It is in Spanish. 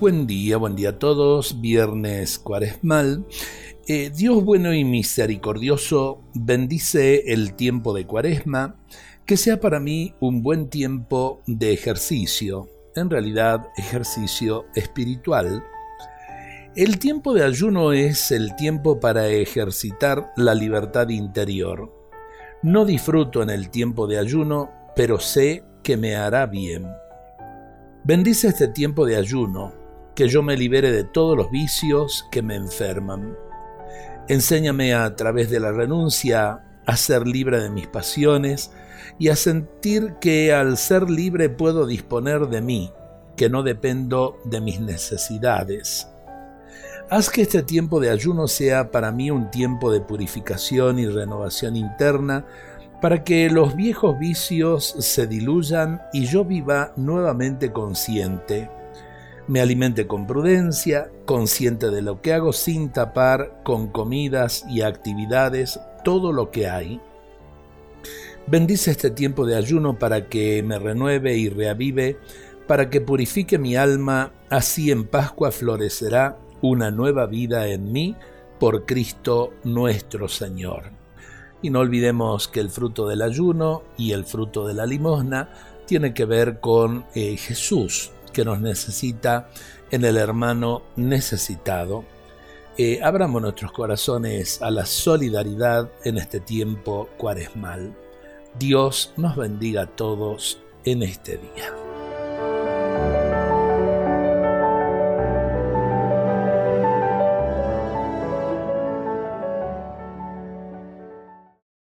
Buen día, buen día a todos. Viernes cuaresmal. Eh, Dios bueno y misericordioso bendice el tiempo de cuaresma, que sea para mí un buen tiempo de ejercicio, en realidad ejercicio espiritual. El tiempo de ayuno es el tiempo para ejercitar la libertad interior. No disfruto en el tiempo de ayuno, pero sé que me hará bien. Bendice este tiempo de ayuno, que yo me libere de todos los vicios que me enferman. Enséñame a través de la renuncia a ser libre de mis pasiones y a sentir que al ser libre puedo disponer de mí, que no dependo de mis necesidades. Haz que este tiempo de ayuno sea para mí un tiempo de purificación y renovación interna, para que los viejos vicios se diluyan y yo viva nuevamente consciente me alimente con prudencia, consciente de lo que hago sin tapar con comidas y actividades todo lo que hay. Bendice este tiempo de ayuno para que me renueve y reavive, para que purifique mi alma, así en Pascua florecerá una nueva vida en mí por Cristo nuestro Señor. Y no olvidemos que el fruto del ayuno y el fruto de la limosna tiene que ver con eh, Jesús, que nos necesita en el hermano necesitado. Eh, abramos nuestros corazones a la solidaridad en este tiempo cuaresmal. Dios nos bendiga a todos en este día.